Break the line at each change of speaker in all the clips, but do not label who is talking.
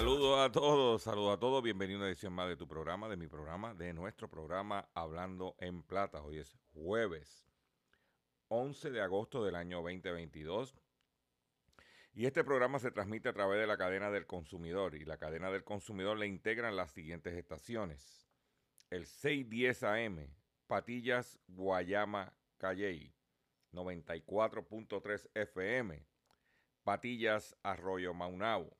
Saludos a todos, saludos a todos. Bienvenido a una edición más de tu programa, de mi programa, de nuestro programa Hablando en Plata. Hoy es jueves 11 de agosto del año 2022. Y este programa se transmite a través de la cadena del consumidor. Y la cadena del consumidor le integran las siguientes estaciones. El 610 AM, Patillas, Guayama, Calley. 94.3 FM, Patillas, Arroyo Maunao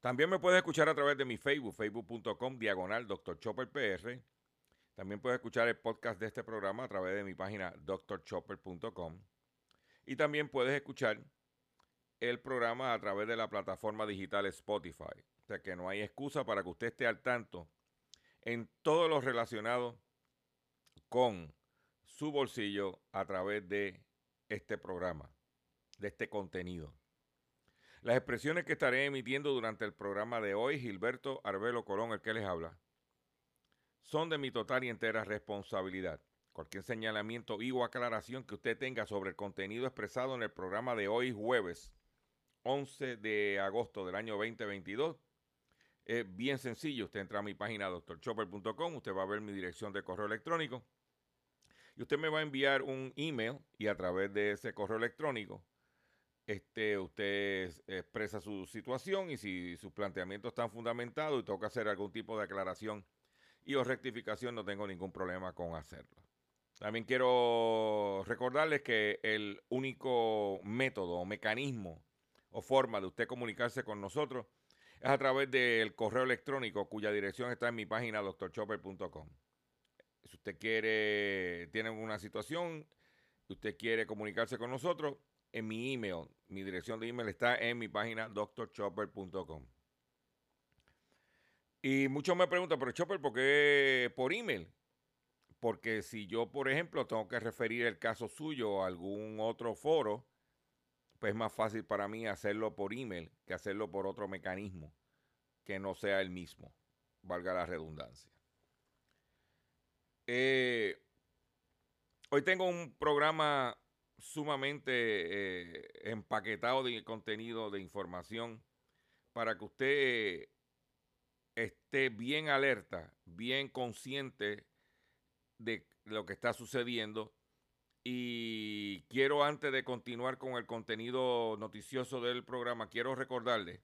También me puedes escuchar a través de mi Facebook, facebook.com, diagonal Dr. Chopper PR. También puedes escuchar el podcast de este programa a través de mi página drchopper.com. Y también puedes escuchar el programa a través de la plataforma digital Spotify. O sea que no hay excusa para que usted esté al tanto en todo lo relacionado con su bolsillo a través de este programa, de este contenido. Las expresiones que estaré emitiendo durante el programa de hoy, Gilberto Arbelo Colón, el que les habla, son de mi total y entera responsabilidad. Cualquier señalamiento y o aclaración que usted tenga sobre el contenido expresado en el programa de hoy, jueves 11 de agosto del año 2022, es bien sencillo. Usted entra a mi página doctorchopper.com, usted va a ver mi dirección de correo electrónico y usted me va a enviar un email y a través de ese correo electrónico este, usted expresa su situación y si sus planteamientos están fundamentados y toca hacer algún tipo de aclaración y o rectificación, no tengo ningún problema con hacerlo. También quiero recordarles que el único método o mecanismo o forma de usted comunicarse con nosotros es a través del correo electrónico cuya dirección está en mi página doctorchopper.com. Si usted quiere, tiene una situación, usted quiere comunicarse con nosotros, en mi email. Mi dirección de email está en mi página drchopper.com. Y muchos me preguntan, pero Chopper, ¿por qué por email? Porque si yo, por ejemplo, tengo que referir el caso suyo a algún otro foro, pues es más fácil para mí hacerlo por email que hacerlo por otro mecanismo que no sea el mismo, valga la redundancia. Eh, hoy tengo un programa sumamente eh, empaquetado de contenido, de información, para que usted esté bien alerta, bien consciente de lo que está sucediendo. Y quiero, antes de continuar con el contenido noticioso del programa, quiero recordarle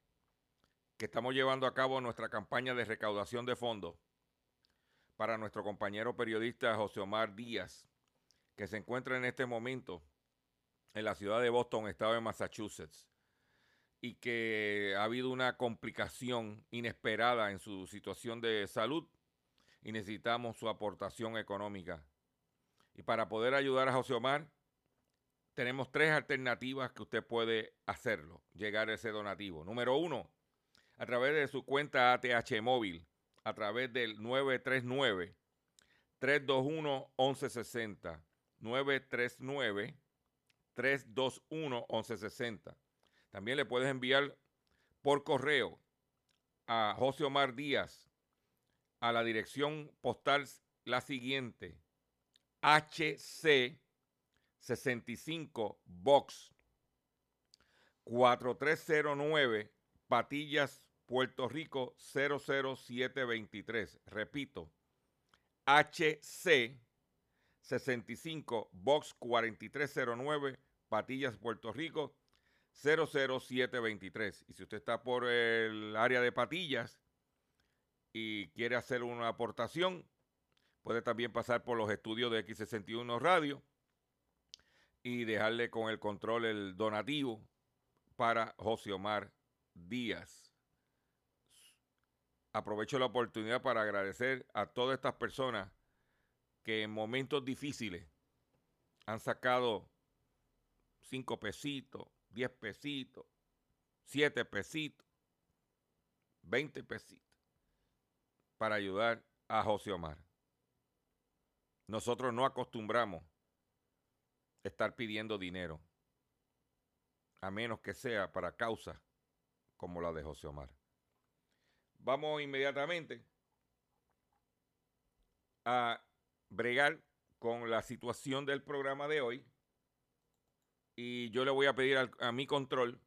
que estamos llevando a cabo nuestra campaña de recaudación de fondos para nuestro compañero periodista José Omar Díaz, que se encuentra en este momento en la ciudad de Boston, estado de Massachusetts, y que ha habido una complicación inesperada en su situación de salud y necesitamos su aportación económica Y para poder ayudar a José Omar, tenemos tres alternativas que usted puede hacerlo, llegar a ese donativo. Número uno, a través de su cuenta ATH móvil, a través del 939 321 1160. 939 321 1160. También le puedes enviar por correo a José Omar Díaz a la dirección postal la siguiente: HC 65 Box 4309 Patillas, Puerto Rico 00723. Repito, HC 65 Box 4309 Patillas, Puerto Rico 00723. Y si usted está por el área de Patillas y quiere hacer una aportación, puede también pasar por los estudios de X61 Radio y dejarle con el control el donativo para José Omar Díaz. Aprovecho la oportunidad para agradecer a todas estas personas que en momentos difíciles han sacado cinco pesitos, diez pesitos, siete pesitos, veinte pesitos para ayudar a José Omar. Nosotros no acostumbramos estar pidiendo dinero, a menos que sea para causas como la de José Omar. Vamos inmediatamente a bregar con la situación del programa de hoy y yo le voy a pedir a, mi control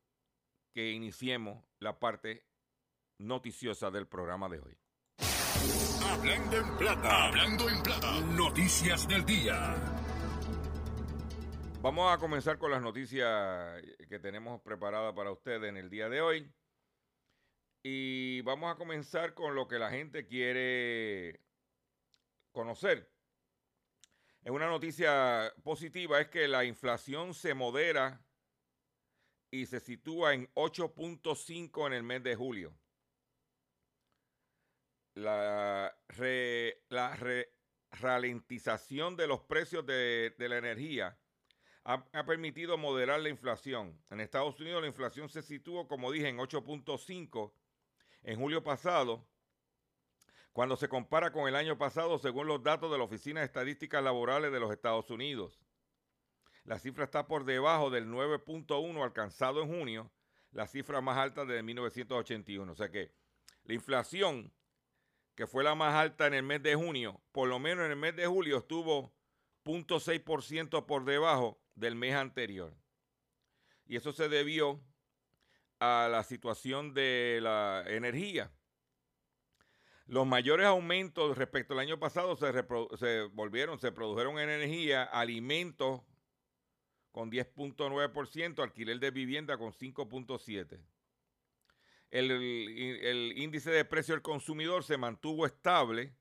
que iniciemos la parte noticiosa del programa de hoy.
Hablando en plata, hablando en plata, noticias del día.
Vamos a comenzar con las noticias que tenemos preparadas para ustedes en el día de hoy. Y vamos a comenzar con lo que la gente quiere conocer. En una noticia positiva es que la inflación se modera y se sitúa en 8.5 en el mes de julio. La, ralentización de los precios de la energía ha, permitido moderar la inflación. En Estados Unidos la inflación se situó, como dije, en 8.5 en julio pasado, cuando se compara con el año pasado según los datos de la Oficina de Estadísticas Laborales de los Estados Unidos. La cifra está por debajo del 9.1 alcanzado en junio, la cifra más alta desde 1981. O sea que la inflación, que fue la más alta en el mes de junio, por lo menos en el mes de julio estuvo 0.6% por debajo del mes anterior. Y eso se debió a la situación de la energía. Los mayores aumentos respecto al año pasado se, volvieron, se produjeron en energía, alimentos con 10.9%, alquiler de vivienda con 5.7%. El, el, índice de precio del consumidor se mantuvo estable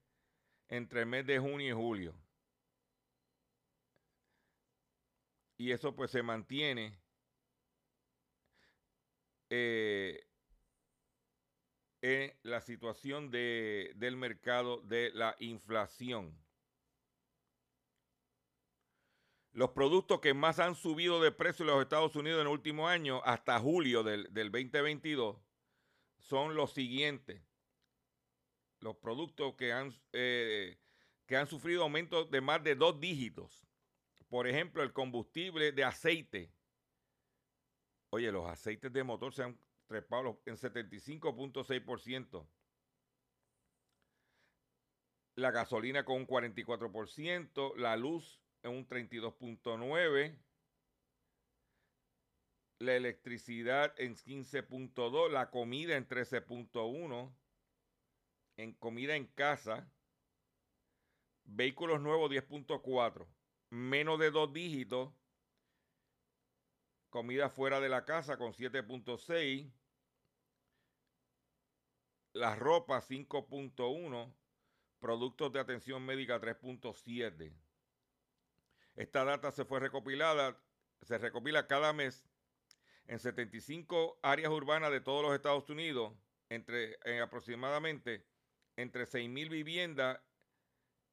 entre el mes de junio y julio. y eso pues se mantiene eh, en la situación de, del mercado de la inflación. Los productos que más han subido de precio en los Estados Unidos en el último año, hasta julio del, 2022, son los siguientes. Los productos que han, eh, que han sufrido aumentos de más de dos dígitos por ejemplo, el combustible de aceite. Oye, los aceites de motor se han trepado en 75.6%. La gasolina con un 44%, la luz en un 32.9%, la electricidad en 15.2%, la comida en 13.1%, en comida en casa, vehículos nuevos 10.4% menos de dos dígitos. Comida fuera de la casa con 7.6. La ropa 5.1. Productos de atención médica 3.7. Esta data se fue recopilada, se recopila cada mes en 75 áreas urbanas de todos los Estados Unidos, entre aproximadamente entre 6.000 viviendas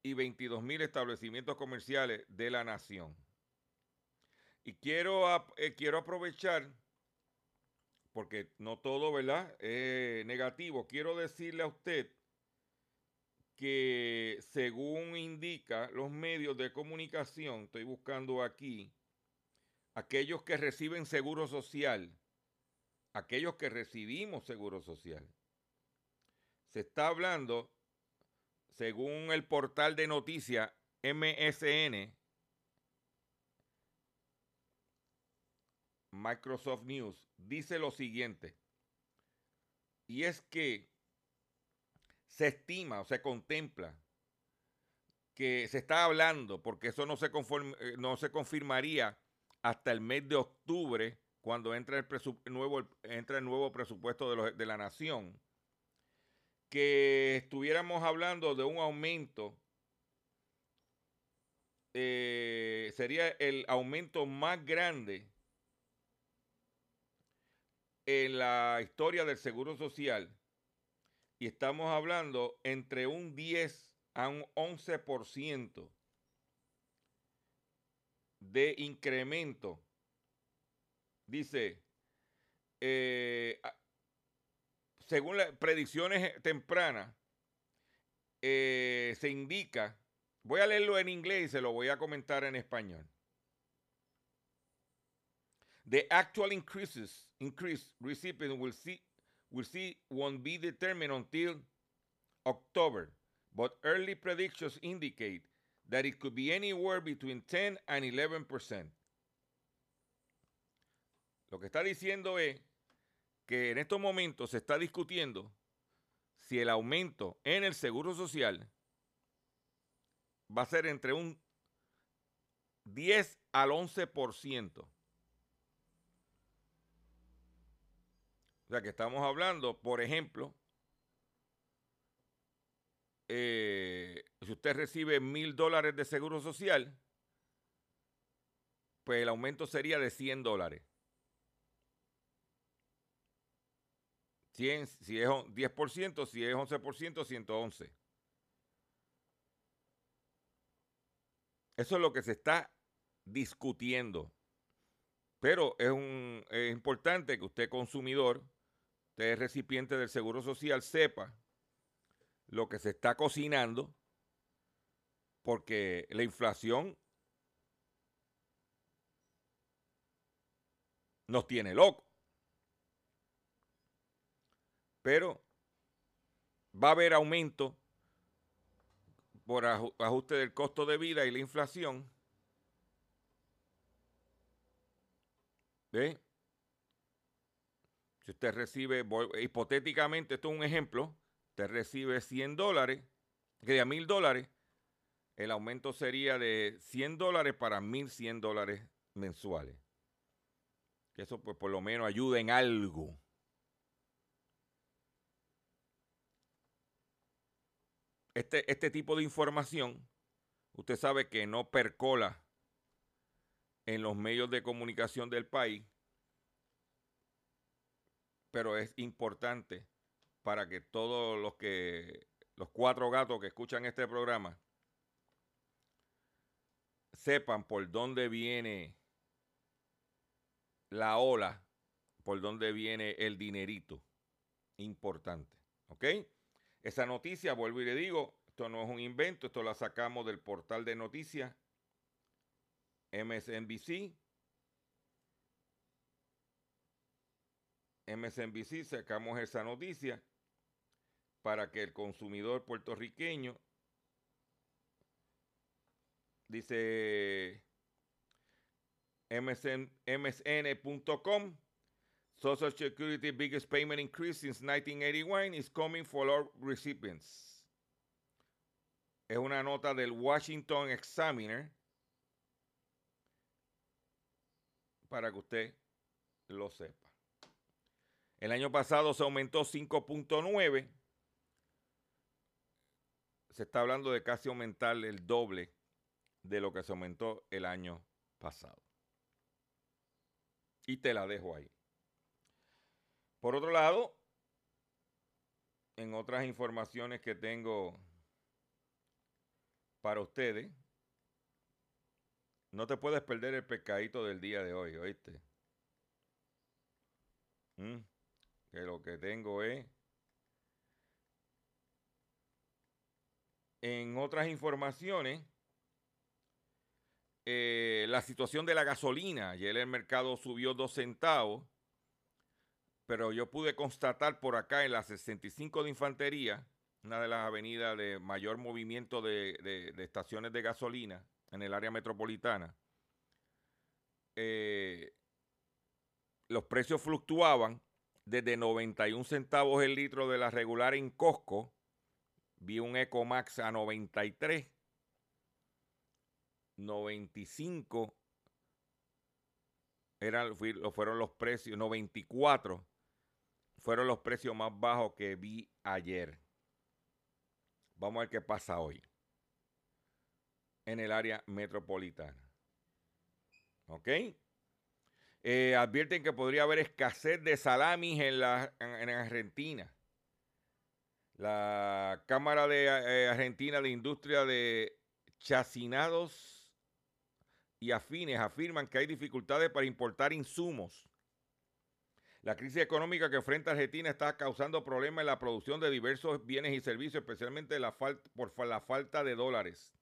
y 22 mil establecimientos comerciales de la nación. Y quiero, eh, quiero aprovechar, porque no todo, ¿verdad? Es negativo. Quiero decirle a usted que según indica los medios de comunicación, estoy buscando aquí, aquellos que reciben seguro social, aquellos que recibimos seguro social, se está hablando, según el portal de noticias MSN, Microsoft News, dice lo siguiente, y es que se estima o se contempla que se está hablando, porque eso no se, eh, no se confirmaría hasta el mes de octubre, cuando entra el, nuevo, entra el nuevo presupuesto de, de la nación, que estuviéramos hablando de un aumento, eh, sería el aumento más grande en la historia del Seguro Social y estamos hablando entre un 10 a un 11% de incremento. Dice, eh, según las predicciones tempranas, eh, se indica, voy a leerlo en inglés y se lo voy a comentar en español. The actual increases, increase recipient will see will see won't be determined until October, but early predictions indicate that it could be anywhere between 10 and 11%. Lo que está diciendo es que en estos momentos se está discutiendo si el aumento en el seguro social va a ser entre un 10 al 11%. O sea que estamos hablando, por ejemplo, eh, si usted recibe mil dólares de seguro social, pues el aumento sería de 100 dólares. 100, si es 10%, si es 11%, 111. Eso es lo que se está discutiendo. Pero es, un, es importante que usted, consumidor, usted es recipiente del Seguro Social, sepa lo que se está cocinando, porque la inflación nos tiene locos. Pero va a haber aumento por ajuste del costo de vida y la inflación. ¿Ve? Si usted recibe, hipotéticamente, esto es un ejemplo, usted recibe 100 dólares, que de 1000 dólares, el aumento sería de 100 dólares para 1100 dólares mensuales. Que eso pues por lo menos ayuda en algo. Este, este tipo de información, usted sabe que no percola en los medios de comunicación del país pero es importante para que todos los que los cuatro gatos que escuchan este programa sepan por dónde viene la ola, por dónde viene el dinerito. Importante. ¿Ok? Esa noticia, vuelvo y le digo, esto no es un invento, esto la sacamos del portal de noticias MSNBC MSNBC sacamos esa noticia para que el consumidor puertorriqueño dice msn, msn.com Social Security biggest payment increase since 1981 is coming for all recipients. Es una nota del Washington Examiner para que usted lo sepa. El año pasado se aumentó 5.9. Se está hablando de casi aumentar el doble de lo que se aumentó el año pasado. Y te la dejo ahí. Por otro lado, en otras informaciones que tengo para ustedes. No te puedes perder el pescadito del día de hoy, ¿oíste? Mm, que lo que tengo es... En otras informaciones, eh, la situación de la gasolina. Ayer el mercado subió dos centavos, pero yo pude constatar por acá en la 65 de Infantería, una de las avenidas de mayor movimiento de, estaciones de gasolina en el área metropolitana, eh, los precios fluctuaban desde 91 centavos el litro de la regular en Costco, vi un Ecomax a 93 95 eran, fueron los precios, 94 fueron los precios más bajos que vi ayer. Vamos a ver qué pasa hoy en el área metropolitana. ¿Ok? Eh, advierten que podría haber escasez de salamis en, la, en, Argentina. La Cámara de eh, Argentina de Industria de Chacinados y afines afirman que hay dificultades para importar insumos. La crisis económica que enfrenta Argentina está causando problemas en la producción de diversos bienes y servicios, especialmente por la falta de dólares.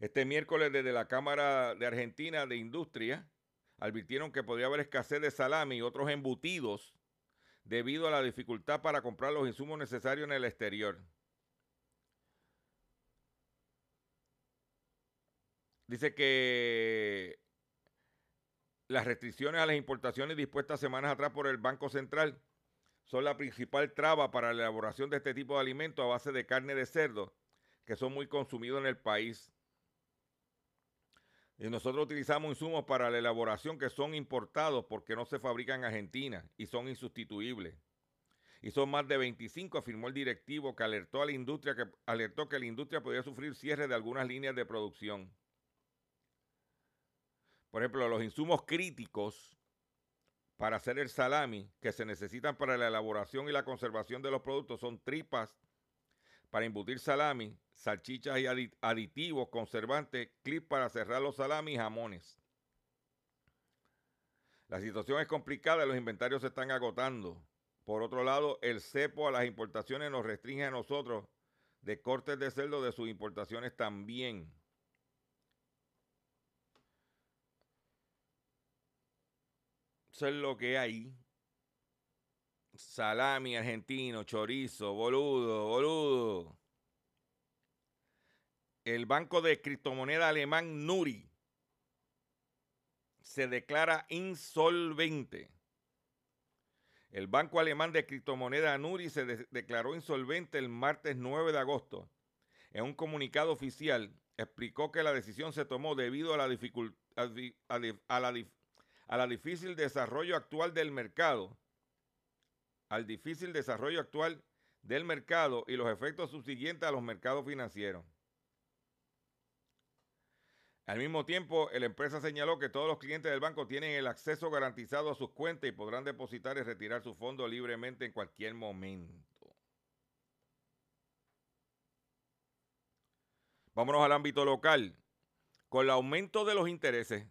Este miércoles desde la Cámara de Argentina de Industria advirtieron que podría haber escasez de salami y otros embutidos debido a la dificultad para comprar los insumos necesarios en el exterior. Dice que las restricciones a las importaciones dispuestas semanas atrás por el Banco Central son la principal traba para la elaboración de este tipo de alimentos a base de carne de cerdo, que son muy consumidos en el país. Y nosotros utilizamos insumos para la elaboración que son importados porque no se fabrican en Argentina y son insustituibles. Y son más de 25, afirmó el directivo que alertó a la industria que alertó que la industria podría sufrir cierre de algunas líneas de producción. Por ejemplo, los insumos críticos para hacer el salami que se necesitan para la elaboración y la conservación de los productos son tripas para embutir salami, salchichas y aditivos, conservantes, clips para cerrar los salamis y jamones. La situación es complicada y los inventarios se están agotando. Por otro lado, el cepo a las importaciones nos restringe a nosotros de cortes de cerdo de sus importaciones también. Eso es lo que hay. Salami argentino, chorizo, boludo, boludo. El banco de criptomoneda alemán Nuri se declara insolvente. El banco alemán de criptomoneda Nuri se declaró insolvente el martes 9 de agosto. En un comunicado oficial explicó que la decisión se tomó debido a la difícil desarrollo actual del mercado, al difícil desarrollo actual del mercado y los efectos subsiguientes a los mercados financieros. Al mismo tiempo, la empresa señaló que todos los clientes del banco tienen el acceso garantizado a sus cuentas y podrán depositar y retirar su fondo libremente en cualquier momento. Vámonos al ámbito local. Con el aumento de los intereses,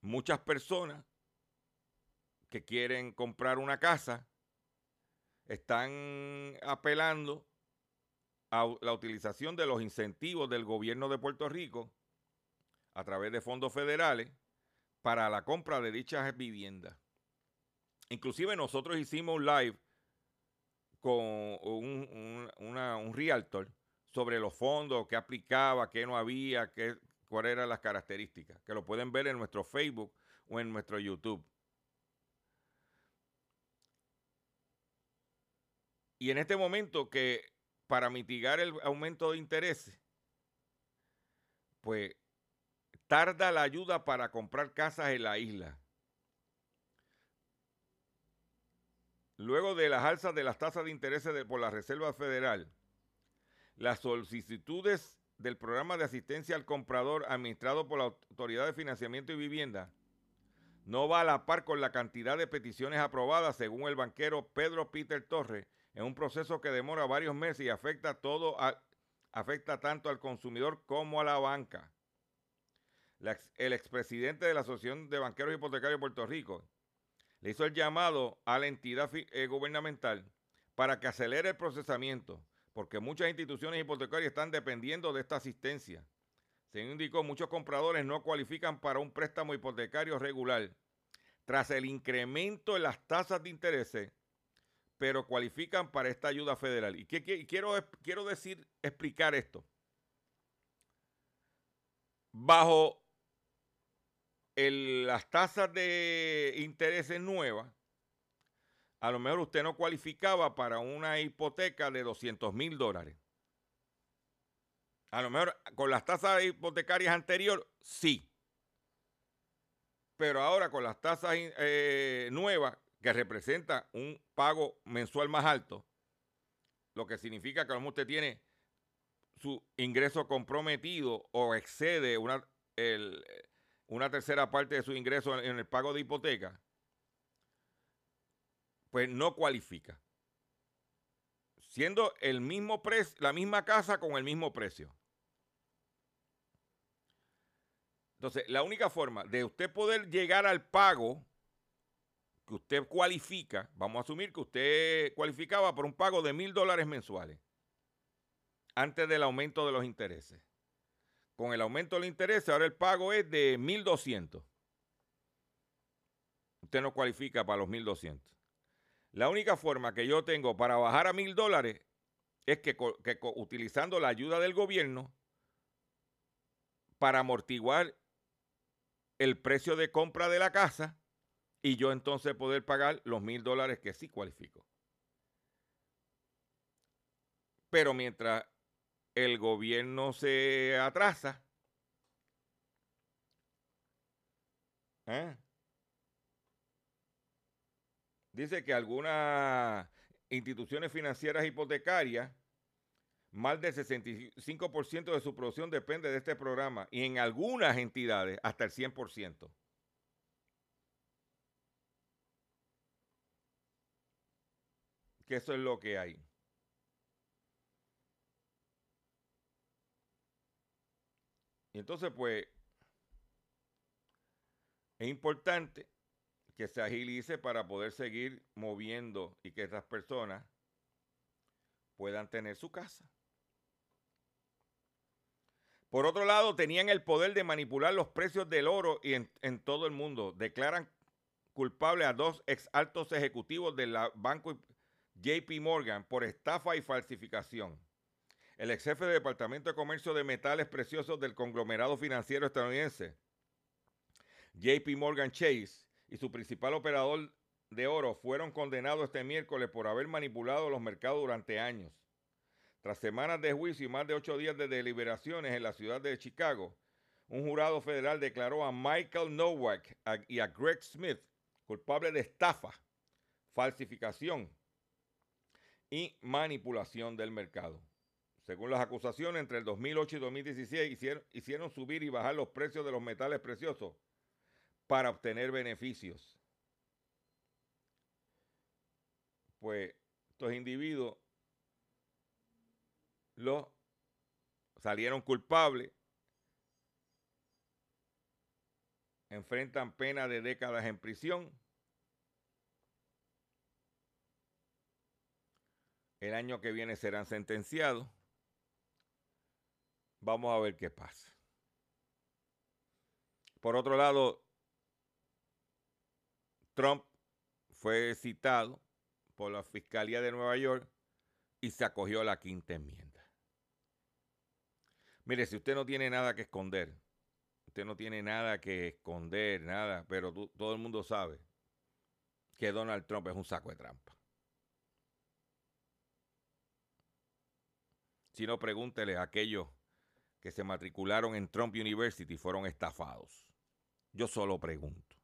muchas personas que quieren comprar una casa están apelando a la utilización de los incentivos del gobierno de Puerto Rico a través de fondos federales para la compra de dichas viviendas. Inclusive nosotros hicimos un live con un, un realtor sobre los fondos, qué aplicaba, qué no había, qué, cuáles eran las características, que lo pueden ver en nuestro Facebook o en nuestro YouTube. Y en este momento que para mitigar el aumento de intereses, pues tarda la ayuda para comprar casas en la isla. Luego de las alzas de las tasas de intereses por la Reserva Federal, las solicitudes del programa de asistencia al comprador administrado por la Autoridad de Financiamiento y Vivienda no va a la par con la cantidad de peticiones aprobadas, según el banquero Pedro Peter Torres, en un proceso que demora varios meses y afecta todo afecta tanto al consumidor como a la banca. El expresidente de la Asociación de Banqueros Hipotecarios de Puerto Rico le hizo el llamado a la entidad eh, gubernamental para que acelere el procesamiento, porque muchas instituciones hipotecarias están dependiendo de esta asistencia. Se indicó, muchos compradores no cualifican para un préstamo hipotecario regular tras el incremento en las tasas de interés, pero cualifican para esta ayuda federal. Y quiero, quiero decir, explicar esto. Bajo las tasas de intereses nuevas, a lo mejor usted no cualificaba para una hipoteca de 200 mil dólares. A lo mejor con las tasas hipotecarias anteriores, sí. Pero ahora con las tasas eh, nuevas, que representa un pago mensual más alto, lo que significa que a lo mejor usted tiene su ingreso comprometido o excede una, una tercera parte de su ingreso en el pago de hipoteca, pues no cualifica. Siendo el mismo precio, la misma casa con el mismo precio. Entonces, la única forma de usted poder llegar al pago que usted cualifica, vamos a asumir que usted cualificaba por un pago de mil dólares mensuales antes del aumento de los intereses. Con el aumento del interés, ahora el pago es de 1.200. Usted no cualifica para los 1.200. La única forma que yo tengo para bajar a mil dólares es que, utilizando la ayuda del gobierno para amortiguar el precio de compra de la casa y yo entonces poder pagar los mil dólares que sí cualifico. Pero mientras el gobierno se atrasa, ¿eh? dice que algunas instituciones financieras hipotecarias más del 65% de su producción depende de este programa y en algunas entidades hasta el 100%. Que eso es lo que hay. Y entonces, pues, es importante que se agilice para poder seguir moviendo y que estas personas puedan tener su casa. Por otro lado, tenían el poder de manipular los precios del oro y en, todo el mundo. Declaran culpable a dos ex altos ejecutivos del banco JP Morgan por estafa y falsificación. El ex jefe del Departamento de Comercio de Metales Preciosos del conglomerado financiero estadounidense, JP Morgan Chase, y su principal operador de oro fueron condenados este miércoles por haber manipulado los mercados durante años. Tras semanas de juicio y más de ocho días de deliberaciones en la ciudad de Chicago, un jurado federal declaró a Michael Nowak y a Greg Smith culpables de estafa, falsificación y manipulación del mercado. Según las acusaciones, entre el 2008 y 2016 hicieron, hicieron subir y bajar los precios de los metales preciosos para obtener beneficios. Pues estos individuos salieron culpables, enfrentan pena de décadas en prisión. El año que viene serán sentenciados. Vamos a ver qué pasa. Por otro lado, Trump fue citado por la Fiscalía de Nueva York y se acogió a la quinta enmienda. Mire, si usted no tiene nada que esconder, usted no tiene nada que esconder, nada, pero todo el mundo sabe que Donald Trump es un saco de trampa. Si no, pregúntele a aquellos que se matricularon en Trump University fueron estafados. Yo solo pregunto.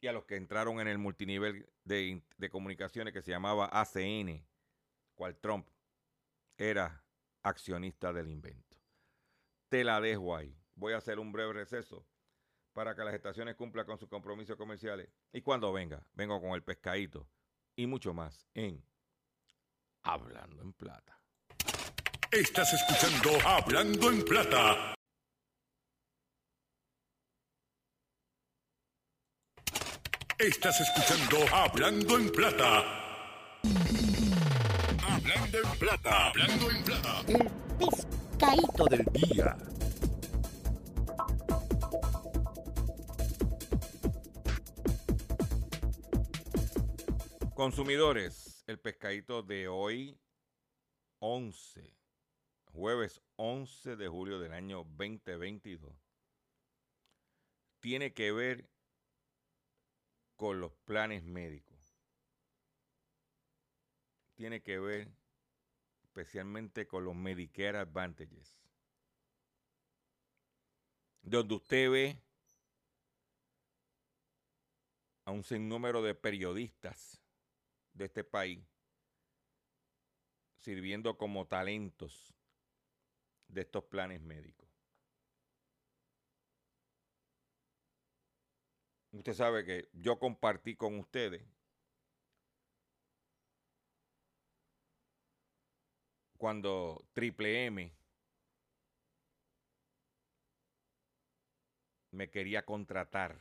Y a los que entraron en el multinivel de comunicaciones que se llamaba ACN, cual Trump era accionista del invento te la dejo ahí. Voy a hacer un breve receso para que las estaciones cumplan con sus compromisos comerciales. Y cuando venga, vengo con el pescadito y mucho más en Hablando en Plata.
Estás escuchando Hablando en Plata. Estás escuchando Hablando en Plata. Hablando en Plata. Hablando en Plata.
El pescadito del día.
Consumidores, el pescadito de hoy, 11, jueves 11 de julio del año 2022, tiene que ver con los planes médicos. Tiene que ver especialmente con los Medicare Advantages. Donde usted ve a un sinnúmero de periodistas de este país sirviendo como talentos de estos planes médicos. Usted sabe que yo compartí con ustedes cuando Triple M me quería contratar.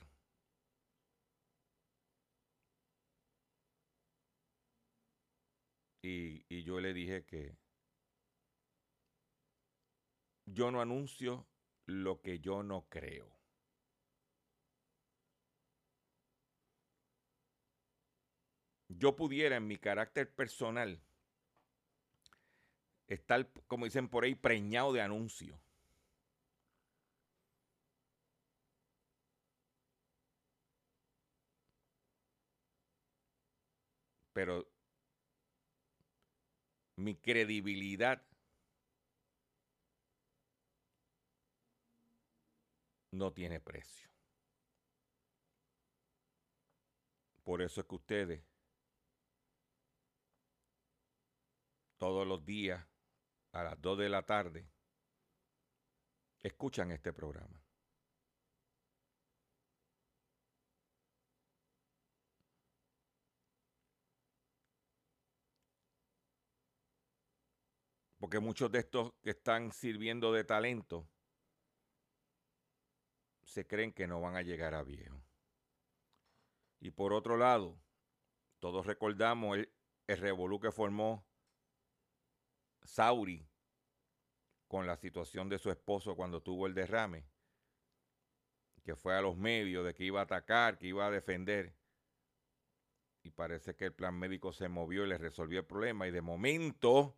Y, y, yo le dije que yo no anuncio lo que yo no creo. Yo pudiera en mi carácter personal estar, como dicen por ahí, preñado de anuncios. Pero mi credibilidad no tiene precio. Por eso es que ustedes todos los días a las 2 de la tarde escuchan este programa. Porque muchos de estos que están sirviendo de talento se creen que no van a llegar a viejo. Y por otro lado, todos recordamos el, el revolú que formó Sauri con la situación de su esposo cuando tuvo el derrame, que fue a los medios de que iba a atacar, que iba a defender. Y parece que el plan médico se movió y le resolvió el problema. Y de momento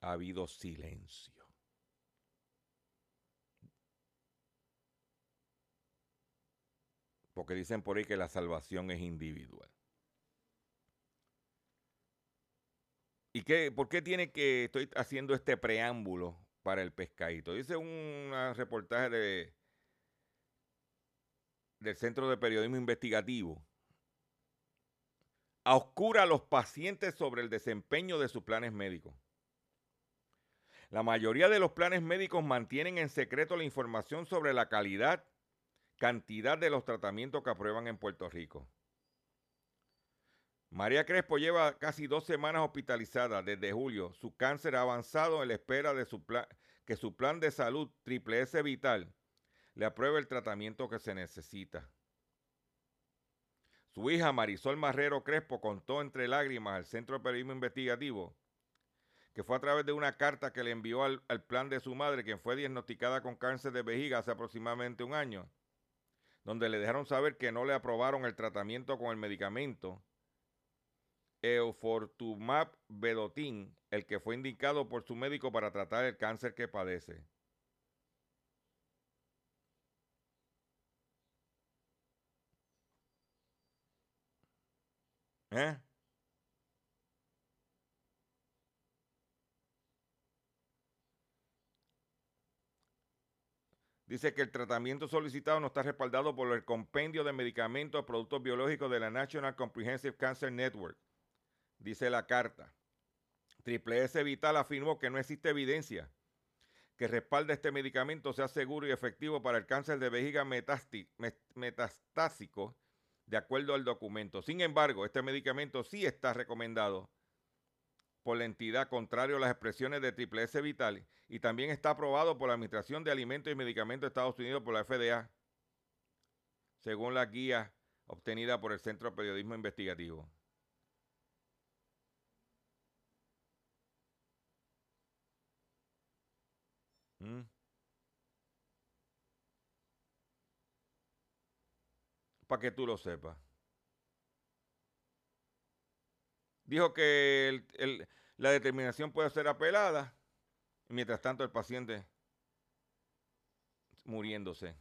ha habido silencio. Porque dicen por ahí que la salvación es individual. ¿Y qué, por qué tiene que, estoy haciendo este preámbulo para el pescadito? Dice un reportaje de, del Centro de Periodismo Investigativo. A oscura a los pacientes sobre el desempeño de sus planes médicos. La mayoría de los planes médicos mantienen en secreto la información sobre la calidad, cantidad de los tratamientos que aprueban en Puerto Rico. María Crespo lleva casi dos semanas hospitalizada desde julio. Su cáncer ha avanzado en la espera de su que su plan de salud Triple S Vital le apruebe el tratamiento que se necesita. Su hija Marisol Marrero Crespo contó entre lágrimas al Centro de Periodismo Investigativo que fue a través de una carta que le envió al, plan de su madre, quien fue diagnosticada con cáncer de vejiga hace aproximadamente un año, donde le dejaron saber que no le aprobaron el tratamiento con el medicamento Eufortumab Vedotin, el que fue indicado por su médico para tratar el cáncer que padece. ¿Eh? Dice que el tratamiento solicitado no está respaldado por el compendio de medicamentos, productos biológicos de la National Comprehensive Cancer Network. Dice la carta. Triple S Vital afirmó que no existe evidencia que respalde este medicamento sea seguro y efectivo para el cáncer de vejiga metastásico, de acuerdo al documento. Sin embargo, este medicamento sí está recomendado por la entidad contrario a las expresiones de Triple S Vital y también está aprobado por la Administración de Alimentos y Medicamentos de Estados Unidos por la FDA, según la guía obtenida por el Centro de Periodismo Investigativo. ¿Mm? Para que tú lo sepas. Dijo que la determinación puede ser apelada, mientras tanto el paciente muriéndose.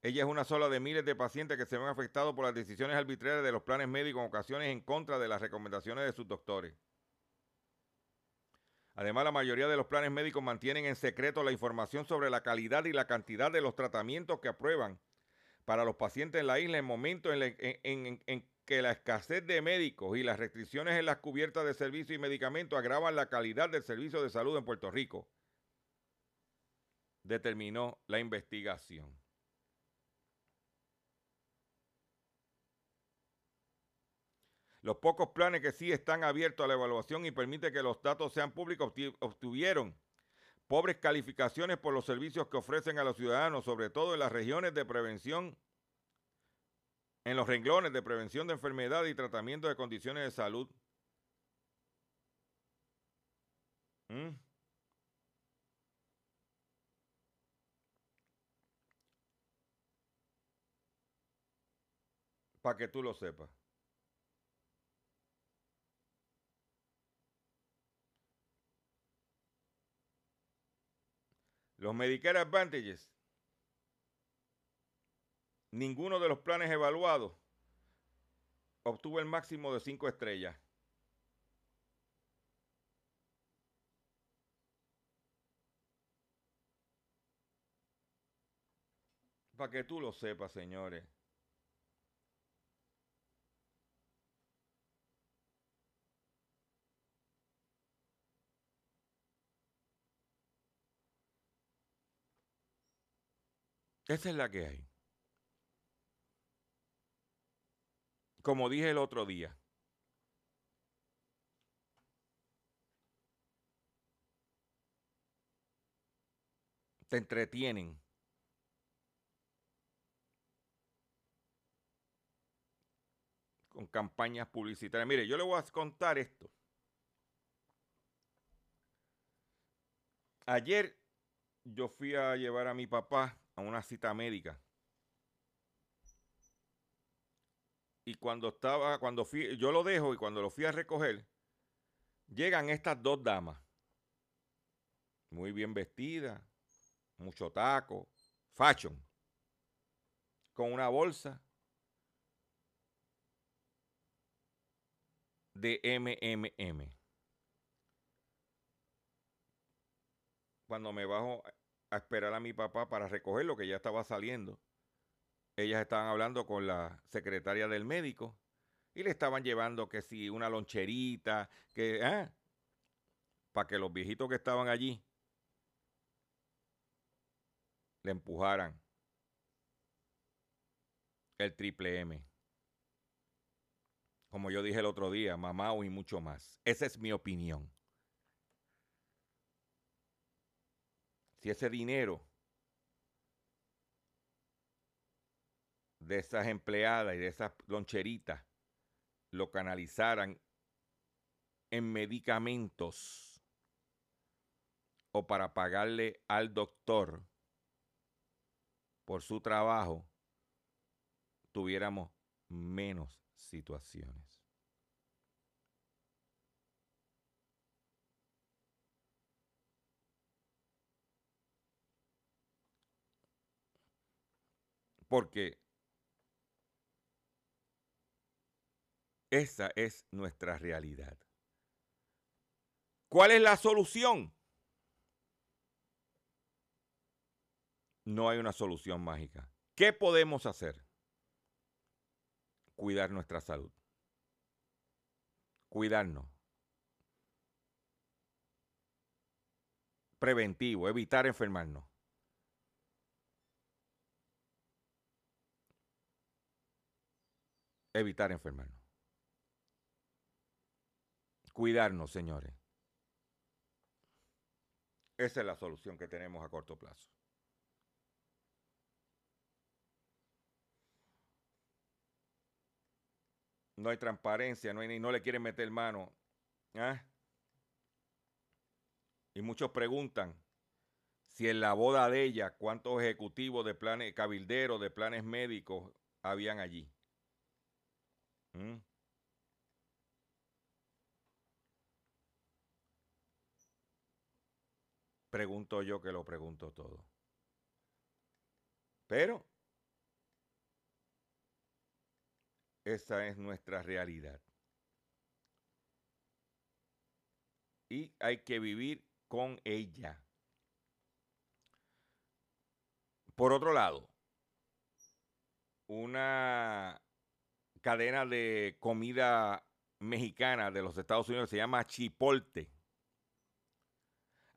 Ella es una sola de miles de pacientes que se ven afectados por las decisiones arbitrarias de los planes médicos en ocasiones en contra de las recomendaciones de sus doctores. Además, la mayoría de los planes médicos mantienen en secreto la información sobre la calidad y la cantidad de los tratamientos que aprueban para los pacientes en la isla en momentos en, en que la escasez de médicos y las restricciones en las cubiertas de servicios y medicamentos agravan la calidad del servicio de salud en Puerto Rico, determinó la investigación. Los pocos planes que sí están abiertos a la evaluación y permiten que los datos sean públicos obtuvieron pobres calificaciones por los servicios que ofrecen a los ciudadanos, sobre todo en las regiones de prevención en los renglones de prevención de enfermedades y tratamiento de condiciones de salud. ¿Mm? Para que tú lo sepas. Los Medicare Advantages Ninguno de los planes evaluados obtuvo el máximo de cinco estrellas. Para que tú lo sepas, señores. Esa es la que hay. Como dije el otro día, te entretienen. Con campañas publicitarias. Mire, yo le voy a contar esto. Ayer yo fui a llevar a mi papá a una cita médica. Y cuando estaba, cuando fui, yo lo dejo y cuando lo fui a recoger, llegan estas dos damas, muy bien vestidas, mucho taco, fashion, con una bolsa de MMM. Cuando me bajo a esperar a mi papá para recoger lo que ya estaba saliendo, ellas estaban hablando con la secretaria del médico y le estaban llevando que si una loncherita, que, ah, para que los viejitos que estaban allí le empujaran el triple M. Como yo dije el otro día, mamá y mucho más. Esa es mi opinión. Si ese dinero de esas empleadas y de esas loncheritas lo canalizaran en medicamentos o para pagarle al doctor por su trabajo, tuviéramos menos situaciones. Porque Esa es nuestra realidad. ¿Cuál es la solución? No hay una solución mágica. ¿Qué podemos hacer? Cuidar nuestra salud. Cuidarnos. Preventivo, evitar enfermarnos. Evitar enfermarnos. Cuidarnos, señores. Esa es la solución que tenemos a corto plazo. No hay transparencia, no, hay, le quieren meter mano. ¿ah? Y muchos preguntan si en la boda de ella, cuántos ejecutivos de planes, cabilderos de planes médicos habían allí. ¿Mm? Pregunto yo que lo pregunto todo. Pero esa es nuestra realidad. Y hay que vivir con ella. Por otro lado, una cadena de comida mexicana de los Estados Unidos se llama Chipolte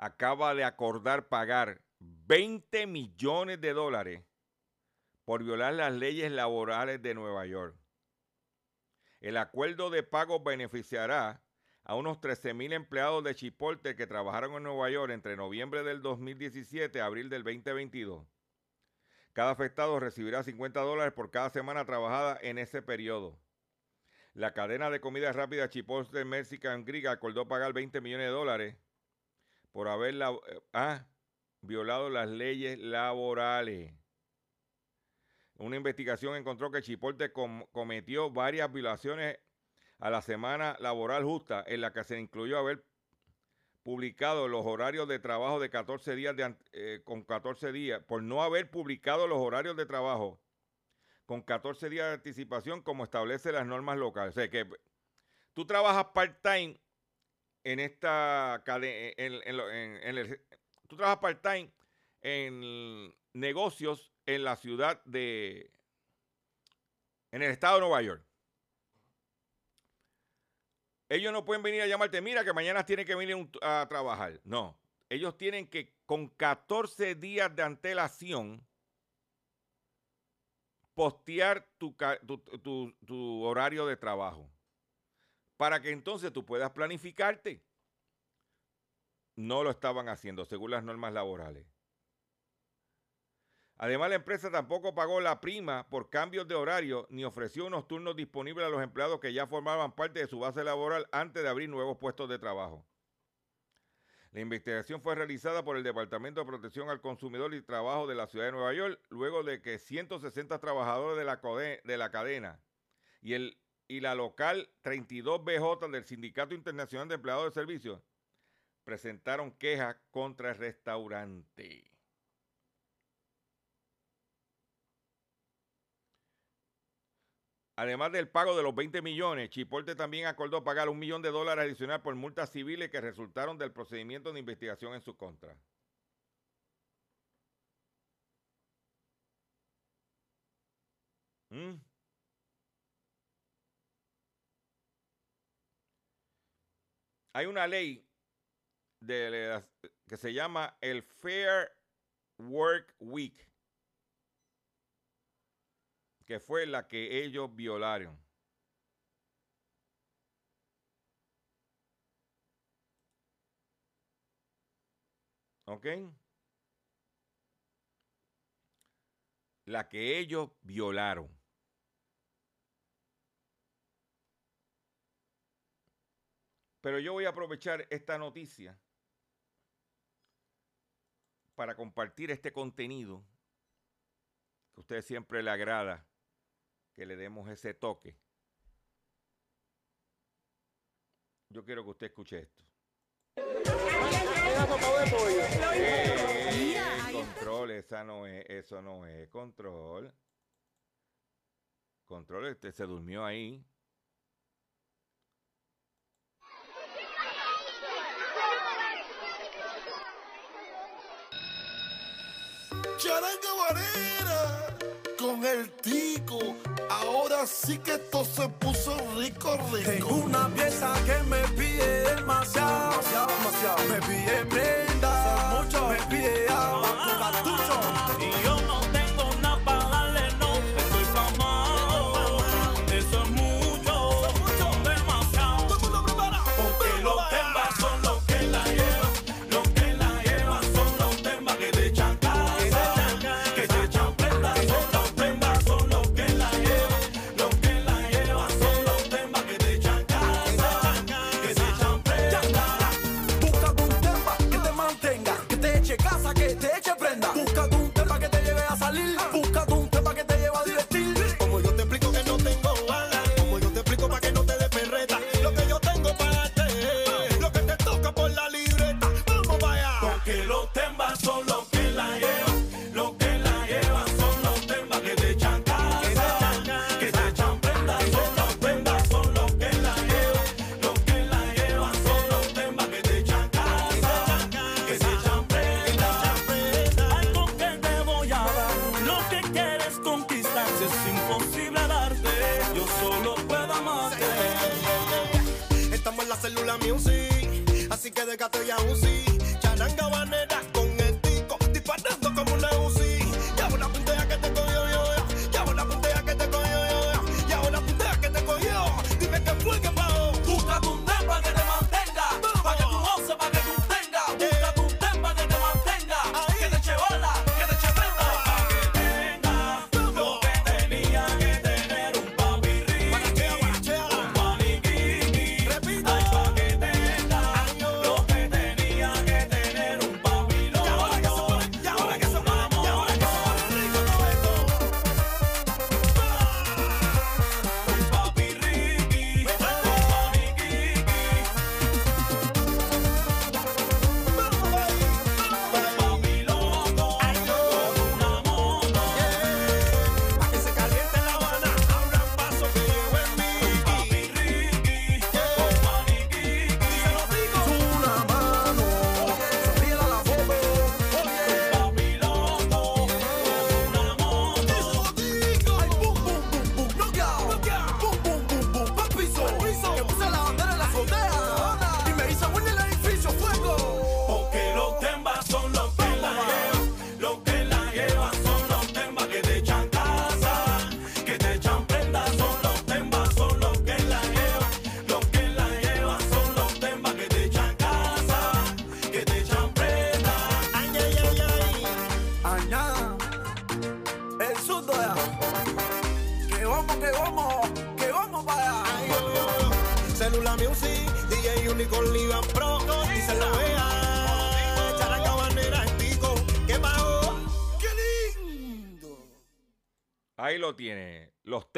acaba de acordar pagar 20 millones de dólares por violar las leyes laborales de Nueva York. El acuerdo de pago beneficiará a unos 13 mil empleados de Chipotle que trabajaron en Nueva York entre noviembre del 2017 y abril del 2022. Cada afectado recibirá 50 dólares por cada semana trabajada en ese periodo. La cadena de comida rápida Chipotle Mexican Grill acordó pagar 20 millones de dólares por haber eh, ah, violado las leyes laborales. Una investigación encontró que Chipotle com- cometió varias violaciones a la semana laboral justa, en la que se incluyó haber publicado los horarios de trabajo de 14 días eh, con 14 días, por no haber publicado los horarios de trabajo con 14 días de anticipación como establece las normas locales. O sea que tú trabajas part-time en esta cadena, en, el- tú trabajas part-time en negocios en la ciudad de, en el estado de Nueva York. Ellos no pueden venir a llamarte, mira que mañana tienen que venir a trabajar. No, ellos tienen que con 14 días de antelación postear tu horario de trabajo para que entonces tú puedas planificarte. No lo estaban haciendo según las normas laborales. Además, la empresa tampoco pagó la prima por cambios de horario ni ofreció unos turnos disponibles a los empleados que ya formaban parte de su base laboral antes de abrir nuevos puestos de trabajo. La investigación fue realizada por el Departamento de Protección al Consumidor y Trabajo de la Ciudad de Nueva York, luego de que 160 trabajadores de la, cadena y, el, y la local 32BJ del Sindicato Internacional de Empleados de Servicios presentaron quejas contra el restaurante. Además del pago de los 20 millones, Chipotle también acordó pagar un millón de dólares adicional por multas civiles que resultaron del procedimiento de investigación en su contra. ¿Mm? Hay una ley de que se llama el Fair Work Week, que fue la que ellos violaron. ¿Ok? La que ellos violaron. Pero yo voy a aprovechar esta noticia para compartir este contenido que a usted siempre le agrada que le demos ese toque. Yo quiero que usted escuche esto. Eh, control, esa no es, eso no es control. Control, este se durmió ahí.
Charanga Guarera con el tico. Ahora sí que esto se puso rico, rico.
Tengo una pieza que me pide demasiado, demasiado, Me pide prenda, mucho, me pide agua
te eu aprender.
Busca tu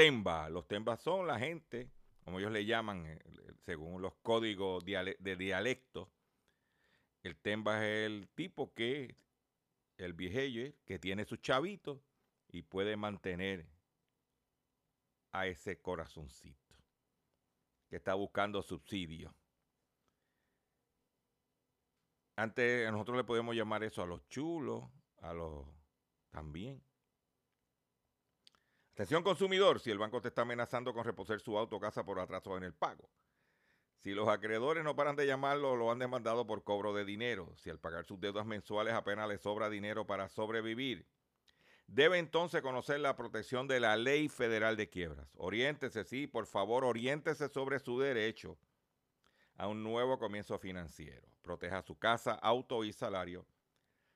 tembas. Los tembas son la
gente, como ellos le llaman, eh, según los códigos de dialecto. El temba es el tipo que, el viejeye, que tiene sus chavitos y puede mantener a ese corazoncito que está buscando subsidio. Antes nosotros le podemos llamar eso a los chulos, a los también. Atención consumidor, si el banco te está amenazando con reposer su auto o casa por atraso en el pago. Si los acreedores no paran de llamarlo, lo han demandado por cobro de dinero. Si al pagar sus deudas mensuales apenas le sobra dinero para sobrevivir. Debe entonces conocer la protección de la ley federal de quiebras. Oriéntese, sí, por favor, oriéntese sobre su derecho a un nuevo comienzo financiero. Proteja su casa, auto y salario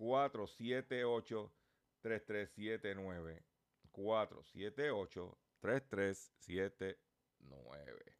478 3379 478 3379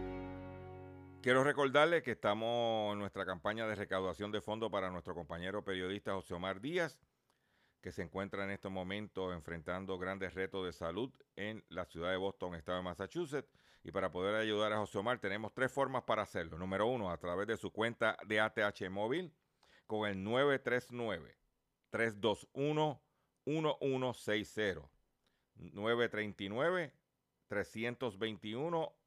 Quiero recordarles que estamos en nuestra campaña de recaudación de fondos para nuestro compañero periodista José Omar Díaz, que se encuentra en estos momentos enfrentando grandes retos de salud en la ciudad de Boston, estado de Massachusetts. Y para poder ayudar a José Omar tenemos tres formas para hacerlo. Número uno, a través de su cuenta de ATH móvil con el 939-321-1160. 939-321-1160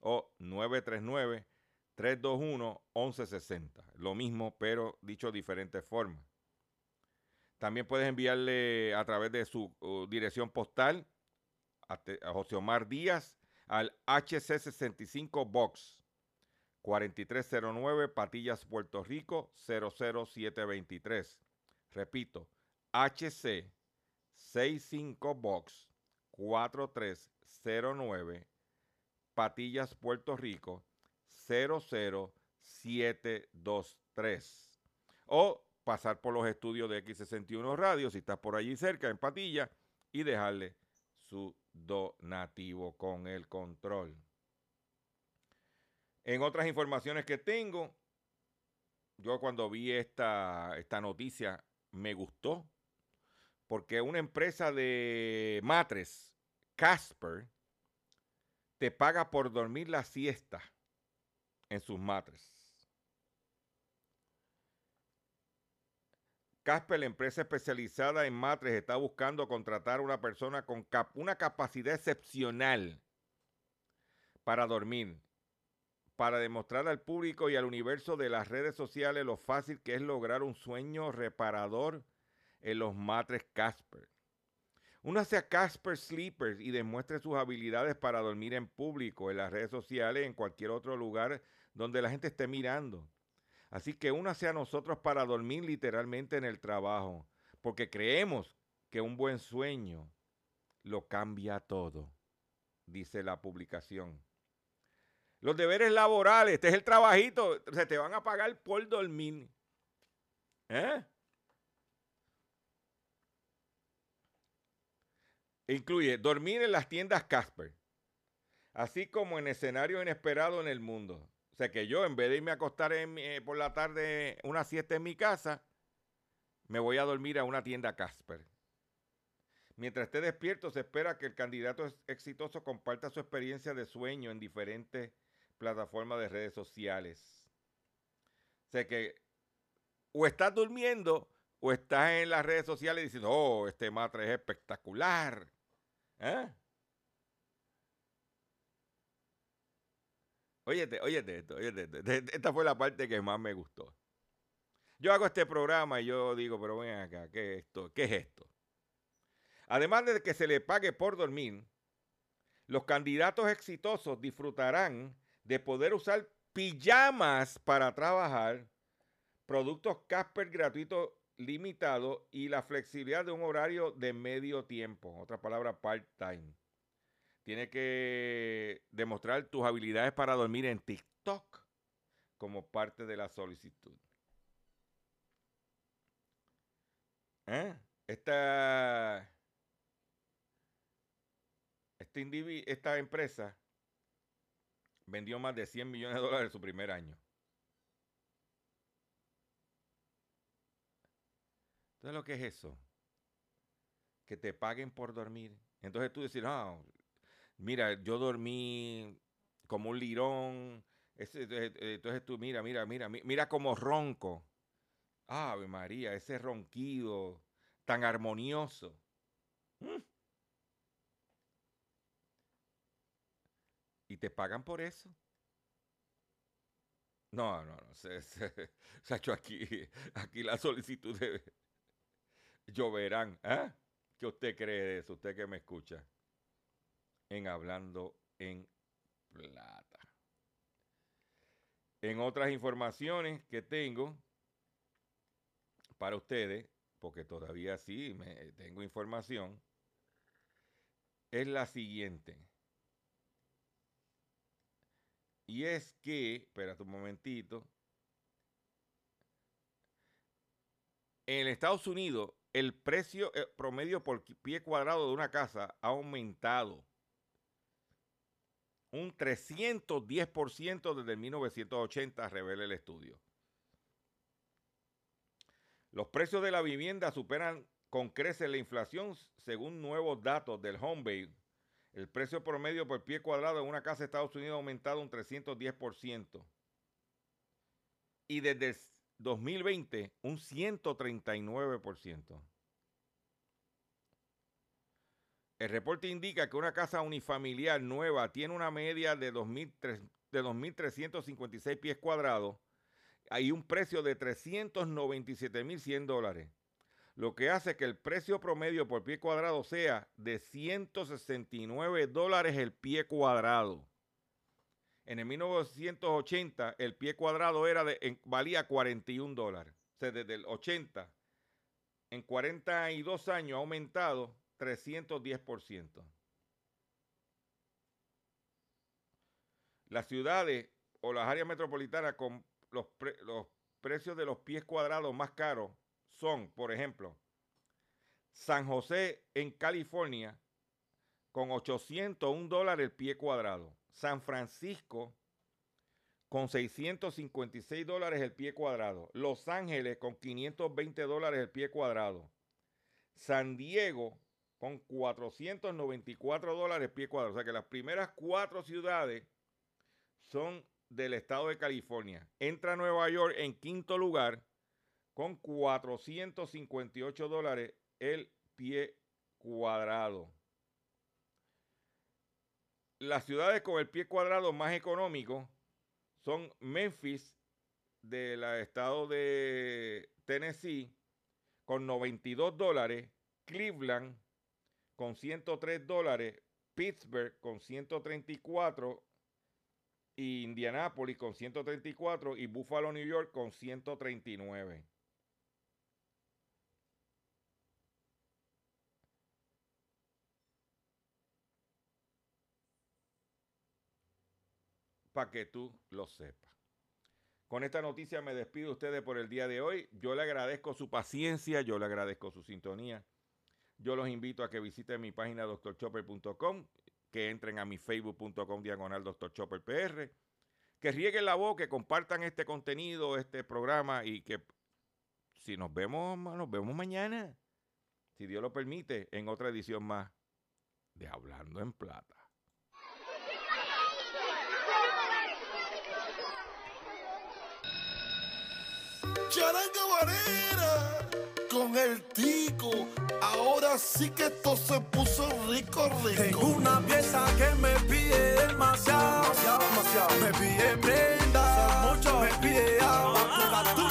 o 939-321-1160. Lo mismo, pero dicho de diferentes formas. También puedes enviarle a través de su uh, dirección postal a, a José Omar Díaz al HC65 Box 4309 Patillas, Puerto Rico 00723. Repito, HC 65 Box 4309 Patillas, Puerto Rico 00723. O pasar por los estudios de X61 Radio, si estás por allí cerca, en Patilla, y dejarle su donativo con el control. En otras informaciones que tengo, yo cuando vi esta, esta noticia me gustó, porque una empresa de matres, Casper, te paga por dormir la siesta en sus matres. Casper, la empresa especializada en matres, está buscando contratar a una persona con una capacidad excepcional para dormir, para demostrar al público y al universo de las redes sociales lo fácil que es lograr un sueño reparador en los matres Casper. Uno a Casper Sleepers y demuestre sus habilidades para dormir en público, en las redes sociales, en cualquier otro lugar donde la gente esté mirando. Así que únase a nosotros para dormir literalmente en el trabajo, porque creemos que un buen sueño lo cambia todo, dice la publicación. Los deberes laborales, este es el trabajito, se te van a pagar por dormir. ¿Eh? Incluye dormir en las tiendas Casper, así como en escenarios inesperados en el mundo. O sea que yo, en vez de irme a acostar eh, por la tarde una siesta en mi casa, me voy a dormir a una tienda Casper. Mientras esté despierto, se espera que el candidato exitoso comparta su experiencia de sueño en diferentes plataformas de redes sociales. O sea que o estás durmiendo o estás en las redes sociales diciendo, oh, este matre es espectacular. ¿Eh? Óyete, óyete esto, Esta fue la parte que más me gustó. Yo hago este programa y yo digo, pero ven acá, ¿qué es esto? ¿Qué es esto? Además de que se le pague por dormir, los candidatos exitosos disfrutarán de poder usar pijamas para trabajar, productos Casper gratuitos limitados y la flexibilidad de un horario de medio tiempo, otra palabra part-time. Tiene que demostrar tus habilidades para dormir en TikTok como parte de la solicitud. ¿Eh? Esta, este esta empresa vendió más de 100 millones de dólares en su primer año. Entonces, ¿lo que es eso? Que te paguen por dormir. Entonces tú dices, no, mira, yo dormí como un lirón. Eh, eh, entonces tú, mira, mira, mira, mira como ronco. Ave María, ese ronquido tan armonioso. Mm. ¿Y te pagan por eso? No, no, no. Se, se, hecho aquí, aquí la solicitud de lloverán. ¿eh? ¿Qué usted cree de eso? Usted que me escucha en Hablando en Plata. En otras informaciones que tengo para ustedes, porque todavía sí tengo información, es la siguiente. Y es que, espérate un momentito, en Estados Unidos el precio eh, promedio por pie cuadrado de una casa ha aumentado un 310% desde 1980, revela el estudio. Los precios de la vivienda superan con creces la inflación según nuevos datos del Homebase. El precio promedio por pie cuadrado en una casa de Estados Unidos ha aumentado un 310%. Y desde 2020 un 139%. El reporte indica que una casa unifamiliar nueva tiene una media de 2.356 pies cuadrados y un precio de 397.100 dólares, lo que hace que el precio promedio por pie cuadrado sea de 169 dólares el pie cuadrado. En el 1980 el pie cuadrado era de, valía 41 dólares. O sea, desde el 80, en 42 años ha aumentado 310%. Las ciudades o las áreas metropolitanas con los, los precios de los pies cuadrados más caros son, por ejemplo, San José en California con 801 dólares el pie cuadrado. San Francisco con 656 dólares el pie cuadrado. Los Ángeles con 520 dólares el pie cuadrado. San Diego con 494 dólares el pie cuadrado. O sea que las primeras cuatro ciudades son del estado de California. Entra Nueva York en quinto lugar con 458 dólares el pie cuadrado. Las ciudades con el pie cuadrado más económico son Memphis del estado de Tennessee con 92 dólares, Cleveland con 103 dólares, Pittsburgh con 134 y Indianápolis con 134 y Buffalo, New York con 139. Para que tú lo sepas. Con esta noticia me despido de ustedes por el día de hoy. Yo le agradezco su paciencia, yo le agradezco su sintonía. Yo los invito a que visiten mi página doctorchopper.com, que entren a mi facebook.com diagonal doctorchopperpr, que rieguen la voz, que compartan este contenido, este programa y que si nos vemos, nos vemos mañana, si Dios lo permite, en otra edición más de Hablando en Plata.
Charanga Varera con el tico. Ahora sí que esto se puso rico, rico.
Tengo una pieza que me pide demasiado, demasiado, demasiado. Me pide prenda, mucho, me pide agua